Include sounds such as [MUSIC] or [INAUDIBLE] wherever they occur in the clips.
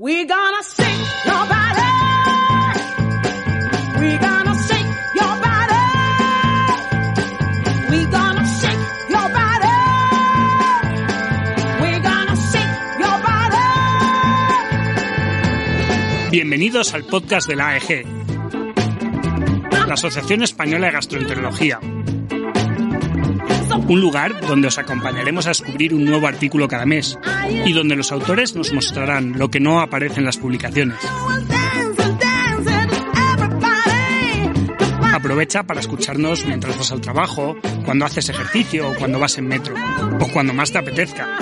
We gonna shake your body. We gonna shake your body. We gonna shake your body. We gonna shake your body. Bienvenidos al podcast de la AEG, la Asociación Española de Gastroenterología un lugar donde os acompañaremos a descubrir un nuevo artículo cada mes y donde los autores nos mostrarán lo que no aparece en las publicaciones. Aprovecha para escucharnos mientras vas al trabajo, cuando haces ejercicio o cuando vas en metro, o cuando más te apetezca.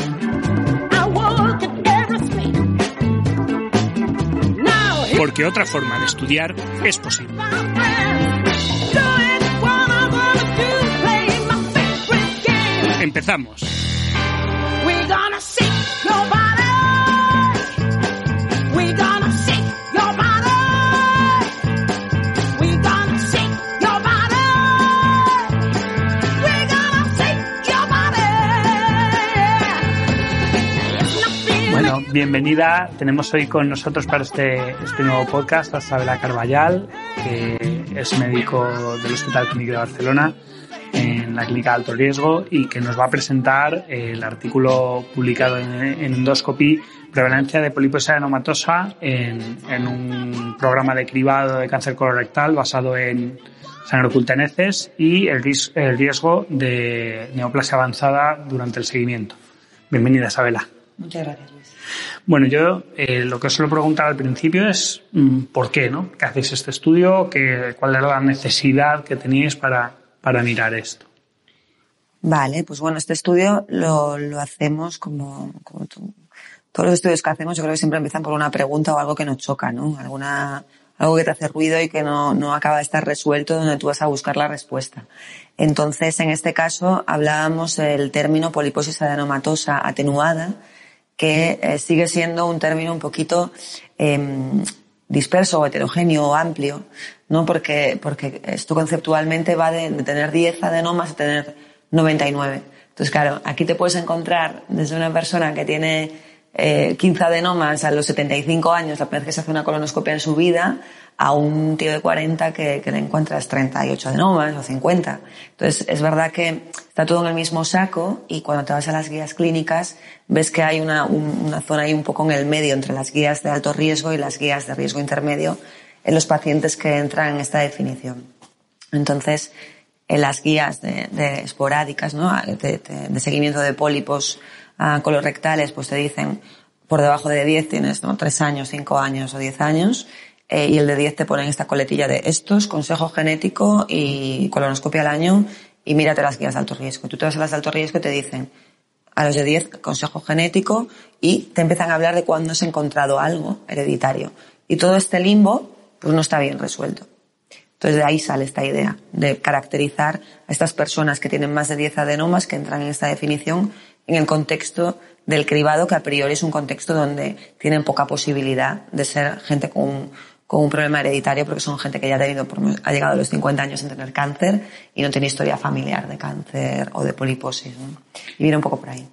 Porque otra forma de estudiar es posible. Empezamos. Bueno, bienvenida. Tenemos hoy con nosotros para este, este nuevo podcast a Isabela Carballal, que es médico del Hospital Clínico de Barcelona en la clínica de alto riesgo y que nos va a presentar el artículo publicado en, Endoscopy Prevalencia de poliposis adenomatosa en, en, un programa de cribado de cáncer colorectal basado en sangre oculta en heces y el, el riesgo de neoplasia avanzada durante el seguimiento. Bienvenida, Isabela. Muchas gracias, Luis. Bueno, yo eh, lo que os suelo preguntar al principio es mm, por qué, ¿no? ¿Qué hacéis este estudio? ¿Qué, ¿Cuál es la necesidad que teníais para, para mirar esto? Vale, pues bueno, este estudio lo, lo hacemos como, como. Todos los estudios que hacemos yo creo que siempre empiezan por una pregunta o algo que nos choca, ¿no? Alguna, algo que te hace ruido y que no, no acaba de estar resuelto donde tú vas a buscar la respuesta. Entonces, en este caso, hablábamos del término poliposis adenomatosa atenuada, que eh, sigue siendo un término un poquito eh, disperso heterogéneo o amplio, ¿no? Porque, porque esto conceptualmente va de, tener 10 adenomas a tener 99. Entonces, claro, aquí te puedes encontrar desde una persona que tiene eh, 15 adenomas a los 75 años, la primera vez que se hace una colonoscopia en su vida, a un tío de 40 que, que le encuentras 38 adenomas o 50. Entonces, es verdad que está todo en el mismo saco y cuando te vas a las guías clínicas ves que hay una, una zona ahí un poco en el medio entre las guías de alto riesgo y las guías de riesgo intermedio en los pacientes que entran en esta definición. Entonces, en las guías de, de esporádicas, ¿no? de, de, seguimiento de pólipos uh, colorectales, pues te dicen por debajo de 10 tienes ¿no? 3 años, 5 años o 10 años eh, y el de 10 te ponen esta coletilla de estos, consejo genético y colonoscopia al año y mírate las guías de alto riesgo. Tú te vas a las de alto riesgo y te dicen a los de 10 consejo genético y te empiezan a hablar de cuándo has encontrado algo hereditario. Y todo este limbo pues no está bien resuelto. Entonces de ahí sale esta idea de caracterizar a estas personas que tienen más de 10 adenomas que entran en esta definición en el contexto del cribado, que a priori es un contexto donde tienen poca posibilidad de ser gente con un, problema hereditario porque son gente que ya ha llegado a los 50 años sin tener cáncer y no tiene historia familiar de cáncer o de poliposis. Y viene un poco por ahí.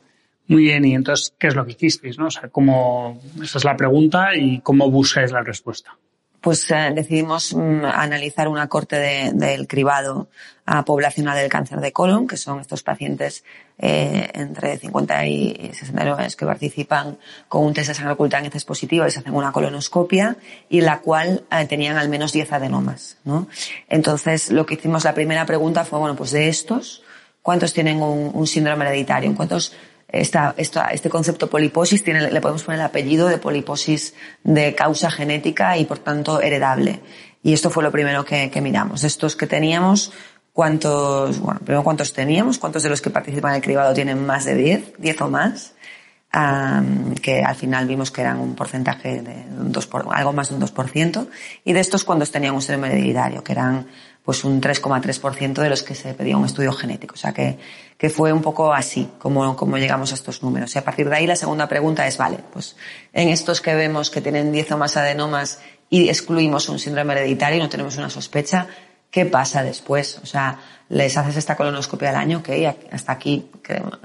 Muy bien, y entonces, ¿qué es lo que hicisteis? ¿no? O sea, ¿cómo, esa es la pregunta y cómo buscáis la respuesta? Pues eh, decidimos mm, analizar una corte del de, cribado a poblacional del cáncer de colon, que son estos pacientes eh, entre 50 y 69 años que participan con un test de sangre oculta en heces positivo y se hacen una colonoscopia y la cual eh, tenían al menos 10 adenomas, ¿no? Entonces, lo que hicimos, la primera pregunta fue, bueno, pues de estos, ¿cuántos tienen un, un síndrome hereditario? ¿Cuántos esta, esta, este concepto poliposis tiene, le podemos poner el apellido de poliposis de causa genética y por tanto heredable. Y esto fue lo primero que, que miramos. Estos que teníamos, cuántos, bueno, primero cuántos teníamos, cuántos de los que participan en el cribado tienen más de 10, 10 o más. que al final vimos que eran un porcentaje de un 2 por, algo más de un 2%, y de estos cuando tenían un síndrome hereditario, que eran pues un 3,3% de los que se pedía un estudio genético. O sea que, que fue un poco así como, como llegamos a estos números. Y a partir de ahí la segunda pregunta es, vale, pues en estos que vemos que tienen 10 o más adenomas y excluimos un síndrome hereditario y no tenemos una sospecha, ¿qué pasa después? O sea, les haces esta colonoscopia al año, que hasta aquí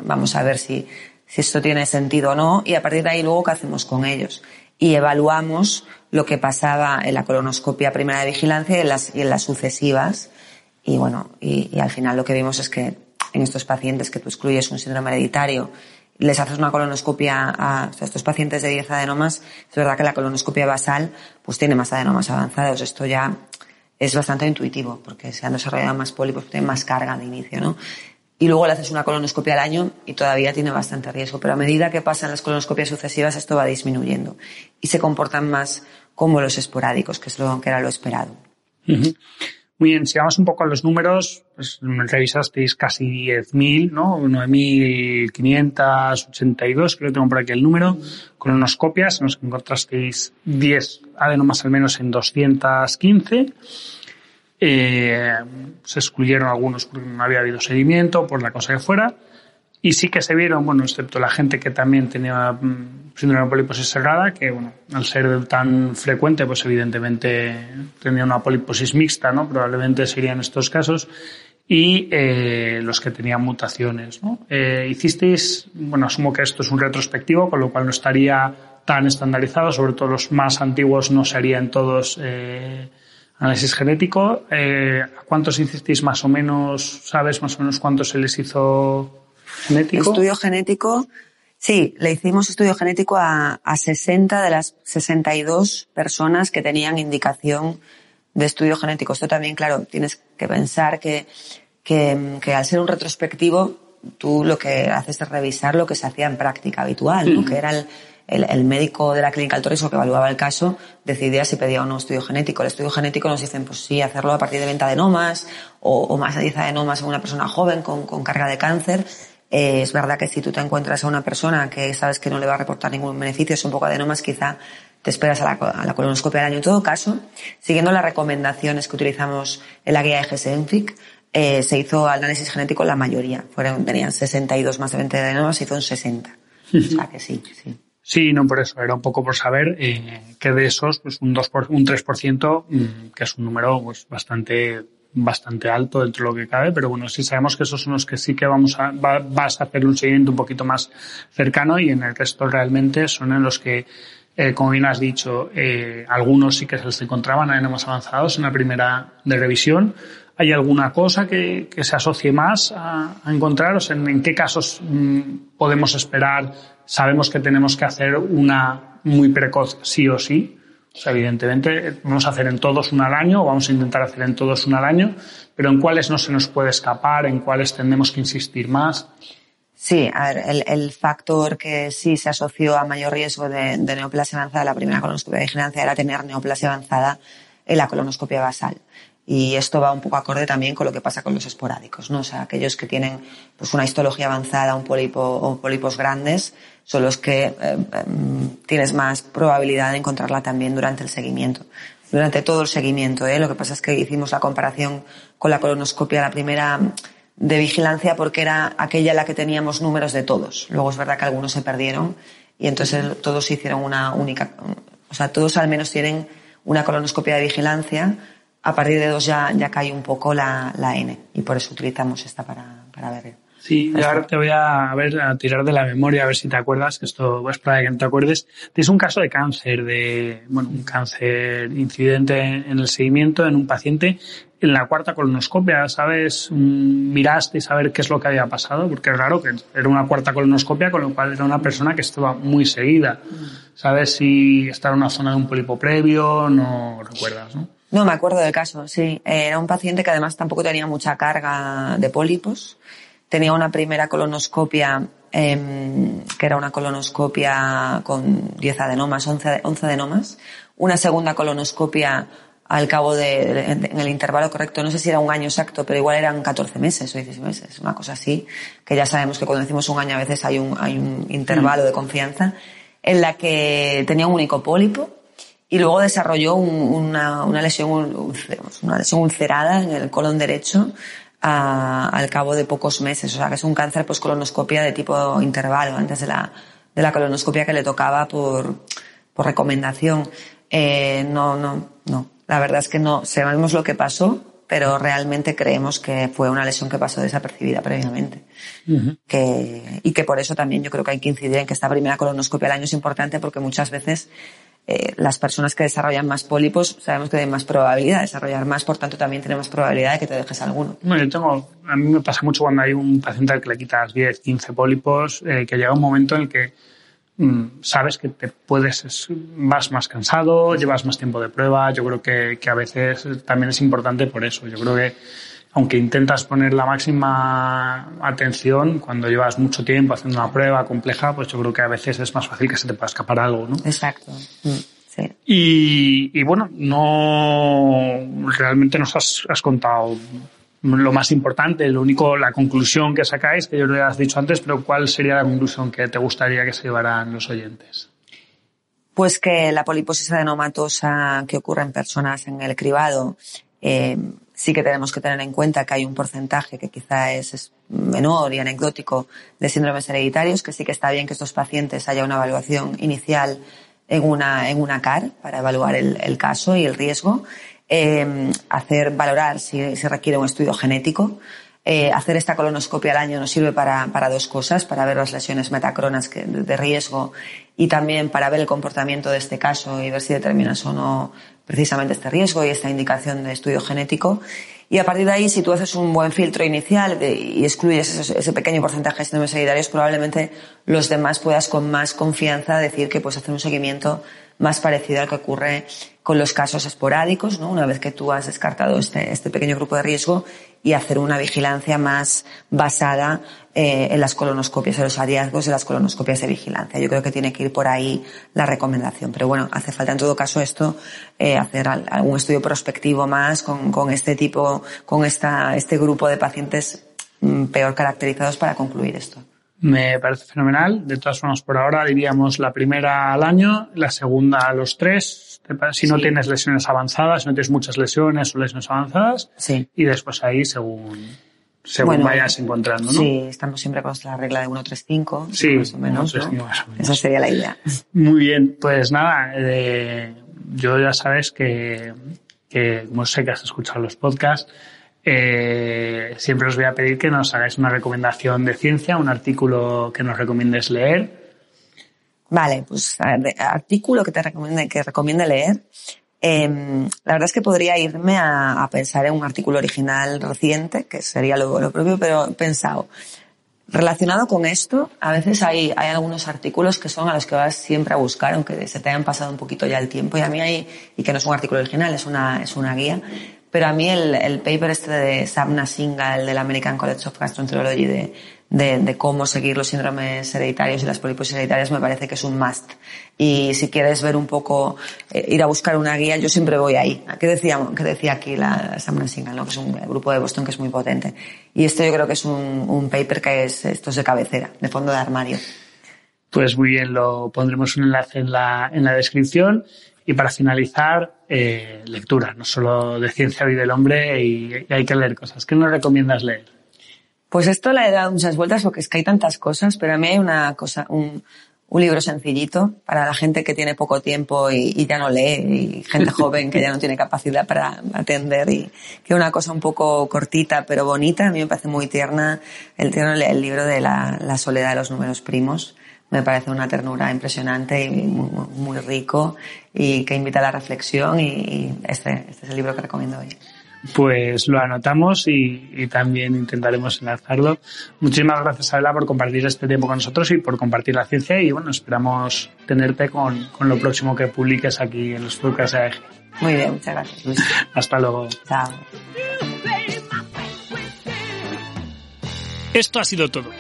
vamos a ver si, si esto tiene sentido o no, y a partir de ahí luego qué hacemos con ellos. Y evaluamos lo que pasaba en la colonoscopia primera de vigilancia y en las, sucesivas. Y bueno, y, al final lo que vimos es que en estos pacientes que tú excluyes un síndrome hereditario, les haces una colonoscopia a, estos pacientes de 10 adenomas, es verdad que la colonoscopia basal pues tiene más adenomas avanzados. Esto ya es bastante intuitivo porque se han desarrollado más pólipos, tienen más carga de inicio, ¿no? Y luego le haces una colonoscopia al año y todavía tiene bastante riesgo. Pero a medida que pasan las colonoscopias sucesivas esto va disminuyendo y se comportan más como los esporádicos, que es lo que era lo esperado. Muy bien, si vamos un poco a los números, pues revisasteis casi 10.000, ¿no? 9.582, creo que tengo por aquí el número, colonoscopias, en los que encontrasteis 10 adenomas al menos en 215 eh, se excluyeron algunos porque no había habido seguimiento, por la cosa que fuera. Y sí que se vieron, bueno, excepto la gente que también tenía mm, síndrome de poliposis cerrada, que bueno, al ser tan frecuente, pues evidentemente tenía una poliposis mixta, ¿no? Probablemente serían estos casos. Y eh, los que tenían mutaciones, ¿no? Eh, hicisteis, bueno, asumo que esto es un retrospectivo, con lo cual no estaría tan estandarizado, sobre todo los más antiguos no serían todos eh, Análisis genético, eh, ¿cuántos hicisteis más o menos? ¿Sabes más o menos cuántos se les hizo genético? Estudio genético, sí, le hicimos estudio genético a, a 60 de las 62 personas que tenían indicación de estudio genético. Esto también, claro, tienes que pensar que, que, que al ser un retrospectivo, tú lo que haces es revisar lo que se hacía en práctica habitual, ¿no? que era el, el, médico de la clínica del Torres, que evaluaba el caso, decidía si pedía o no estudio genético. El estudio genético nos dicen, pues sí, hacerlo a partir de 20 adenomas o, o más de 10 adenomas en una persona joven con, con carga de cáncer. Eh, es verdad que si tú te encuentras a una persona que sabes que no le va a reportar ningún beneficio, es un poco adenomas, quizá te esperas a la, a la colonoscopia al año. En todo caso, siguiendo las recomendaciones que utilizamos en la guía de GSENFIC, eh, se hizo análisis genético la mayoría. Fueron, tenían 62 más de 20 adenomas, se hizo un 60. o que sí, sí. Sí, no por eso, era un poco por saber eh, que de esos, pues un 2 por, un 3%, mm, que es un número pues bastante bastante alto dentro de lo que cabe, pero bueno, sí sabemos que esos son los que sí que vamos a, vas a hacer un seguimiento un poquito más cercano y en el resto realmente son en los que, eh, como bien has dicho, eh, algunos sí que se les encontraban en más avanzados en la primera de revisión. ¿Hay alguna cosa que, se asocie más a, a encontrar? O sea, ¿en, qué casos mm, podemos esperar sabemos que tenemos que hacer una muy precoz sí o sí. O sea, evidentemente, vamos a hacer en todos una al año, o vamos a intentar hacer en todos una al año, pero en cuáles no se nos puede escapar, en cuáles tenemos que insistir más. Sí, a ver, el, el factor que sí se asoció a mayor riesgo de, de neoplasia avanzada, la primera colonoscopia de vigilancia, era tener neoplasia avanzada en la colonoscopia basal. Y esto va un poco acorde también con lo que pasa con los esporádicos, ¿no? O sea, aquellos que tienen pues una histología avanzada, un pólipo o pólipos grandes, son los que eh, em, tienes más probabilidad de encontrarla también durante el seguimiento. Durante todo el seguimiento, ¿eh? Lo que pasa es que hicimos la comparación con la colonoscopia, la primera de vigilancia, porque era aquella la que teníamos números de todos. Luego es verdad que algunos se perdieron y entonces todos hicieron una única, o sea, todos al menos tienen una colonoscopia de vigilancia. A partir de dos ya, ya cae un poco la, la N y por eso utilizamos esta para, para ver. Sí, y ahora te voy a, ver, a tirar de la memoria, a ver si te acuerdas, que esto es para que no te acuerdes. Tienes un caso de cáncer, de, bueno, un cáncer incidente en el seguimiento en un paciente en la cuarta colonoscopia, ¿sabes? Miraste y saber qué es lo que había pasado, porque es raro que era una cuarta colonoscopia, con lo cual era una persona que estaba muy seguida. ¿Sabes si estaba en una zona de un pólipo previo? No recuerdas, ¿no? No, me acuerdo del caso, sí. Era un paciente que además tampoco tenía mucha carga de pólipos. Tenía una primera colonoscopia eh, que era una colonoscopia con 10 adenomas, 11, 11 adenomas, una segunda colonoscopia al cabo de, en el intervalo correcto, no sé si era un año exacto, pero igual eran 14 meses o 16 meses, una cosa así, que ya sabemos que cuando decimos un año a veces hay un, hay un intervalo de confianza, en la que tenía un único pólipo y luego desarrolló una, una, lesión, una lesión ulcerada en el colon derecho a, al cabo de pocos meses, o sea que es un cáncer pues colonoscopia de tipo intervalo antes de la, de la colonoscopia que le tocaba por, por recomendación. Eh, no, no, no. La verdad es que no sabemos lo que pasó, pero realmente creemos que fue una lesión que pasó desapercibida previamente. que, y que por eso también yo creo que hay que incidir en que esta primera colonoscopia al año es importante porque muchas veces eh, las personas que desarrollan más pólipos sabemos que tienen más probabilidad de desarrollar más, por tanto también tenemos probabilidad de que te dejes alguno. Bueno, yo tengo, a mí me pasa mucho cuando hay un paciente al que le quitas 10, 15 pólipos, eh, que llega un momento en el que Mm, sabes que te puedes, vas más cansado, llevas más tiempo de prueba. Yo creo que, que a veces también es importante por eso. Yo creo que aunque intentas poner la máxima atención, cuando llevas mucho tiempo haciendo una prueba compleja, pues yo creo que a veces es más fácil que se te pueda escapar algo, ¿no? Exacto. Mm, sí. Y, y, bueno, no realmente nos has, has contado lo más importante, lo único, la conclusión que sacáis, que yo lo has dicho antes, pero ¿cuál sería la conclusión que te gustaría que se llevaran los oyentes? Pues que la poliposis adenomatosa que ocurre en personas en el cribado, eh, sí que tenemos que tener en cuenta que hay un porcentaje que quizá es, menor y anecdótico de síndromes hereditarios, que sí que está bien que estos pacientes haya una evaluación inicial en una, en una CAR para evaluar el, el caso y el riesgo eh, hacer valorar si se requiere un estudio genético. Eh, hacer esta colonoscopia al año nos sirve para, para dos cosas, para ver las lesiones metacronas que, de riesgo y también para ver el comportamiento de este caso y ver si determinas o no precisamente este riesgo y esta indicación de estudio genético. Y a partir de ahí, si tú haces un buen filtro inicial y excluyes ese, pequeño porcentaje de síndromes hereditarios, probablemente los demás puedas con más confianza decir que puedes hacer un seguimiento más parecido al que ocurre con los casos esporádicos, ¿no? Una vez que tú has descartado este, este pequeño grupo de riesgo y hacer una vigilancia más basada eh, en las colonoscopias, en los hallazgos de las colonoscopias de vigilancia. Yo creo que tiene que ir por ahí la recomendación. Pero bueno, hace falta en todo caso esto, eh, hacer algún estudio prospectivo más con, con este tipo, con esta, este grupo de pacientes mm, peor caracterizados para concluir esto. Me parece fenomenal. De todas formas, por ahora diríamos la primera al año, la segunda a los tres, si no sí. tienes lesiones avanzadas, si no tienes muchas lesiones o lesiones avanzadas, sí. y después ahí según, según bueno, vayas encontrando, ¿no? Sí, estamos siempre con la regla de 135, sí, más o menos, 1, 3, ¿no? más o menos. Esa sería la idea. Muy bien, pues nada, eh, yo ya sabes que, que, como sé que has escuchado los podcasts, eh, siempre os voy a pedir que nos hagáis una recomendación de ciencia, un artículo que nos recomiendes leer. Vale, pues a ver, artículo que te recomiende, que recomiende leer. Eh, la verdad es que podría irme a, a, pensar en un artículo original reciente, que sería lo, lo, propio, pero he pensado. Relacionado con esto, a veces hay, hay algunos artículos que son a los que vas siempre a buscar, aunque se te hayan pasado un poquito ya el tiempo, y a mí hay, y que no es un artículo original, es una, es una guía, pero a mí el, el paper este de Sabna Singha, el del American College of Gastroenterology, de, de, de, cómo seguir los síndromes hereditarios y las poliposis hereditarias, me parece que es un must. Y si quieres ver un poco, eh, ir a buscar una guía, yo siempre voy ahí. ¿Qué decía, qué decía aquí la Sabna Singha, ¿no? que es un grupo de Boston que es muy potente? Y esto yo creo que es un, un paper que es, esto es de cabecera, de fondo de armario. Pues muy bien, lo pondremos un enlace en la, en la descripción. Y para finalizar, eh, lectura, no solo de ciencia vive el hombre y, hay que leer cosas. ¿Qué nos recomiendas leer? Pues esto le he dado muchas vueltas porque es que hay tantas cosas, pero a mí hay una cosa, un, un libro sencillito para la gente que tiene poco tiempo y, y, ya no lee y gente [LAUGHS] joven que ya no tiene capacidad para atender y que una cosa un poco cortita pero bonita. A mí me parece muy tierna el, el libro de la, la soledad de los números primos me parece una ternura impresionante y muy, muy, rico y que invita a la reflexión y este, este es el libro que recomiendo hoy. Pues lo anotamos y, y, también intentaremos enlazarlo. Muchísimas gracias, Adela, por compartir este tiempo con nosotros y por compartir la ciencia y bueno, esperamos tenerte con, con lo próximo que publiques aquí en los podcasts de AEG. Muy bien, muchas gracias. Luis. [LAUGHS] Hasta luego. Chao. Esto ha sido todo.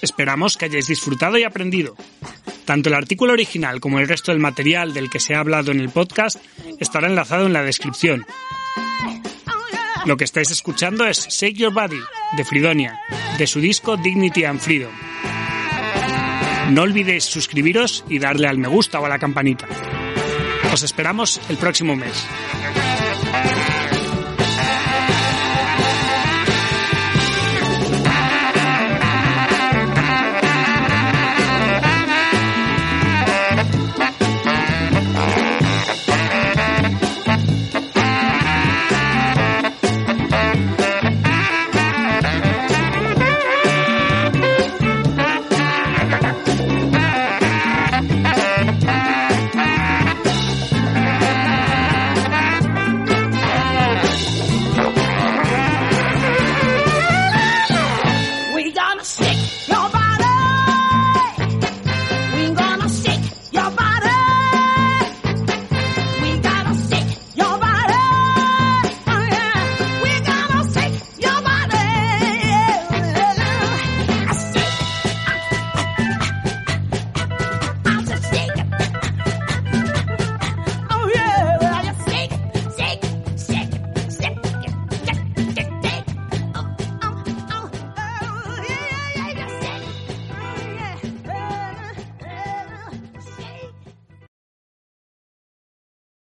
Esperamos que hayáis disfrutado y aprendido. Tanto el artículo original como el resto del material del que se ha hablado en el podcast estará enlazado en la descripción. Lo que estáis escuchando es Shake Your Body de Fridonia, de su disco Dignity and Freedom. No olvidéis suscribiros y darle al me gusta o a la campanita. Os esperamos el próximo mes.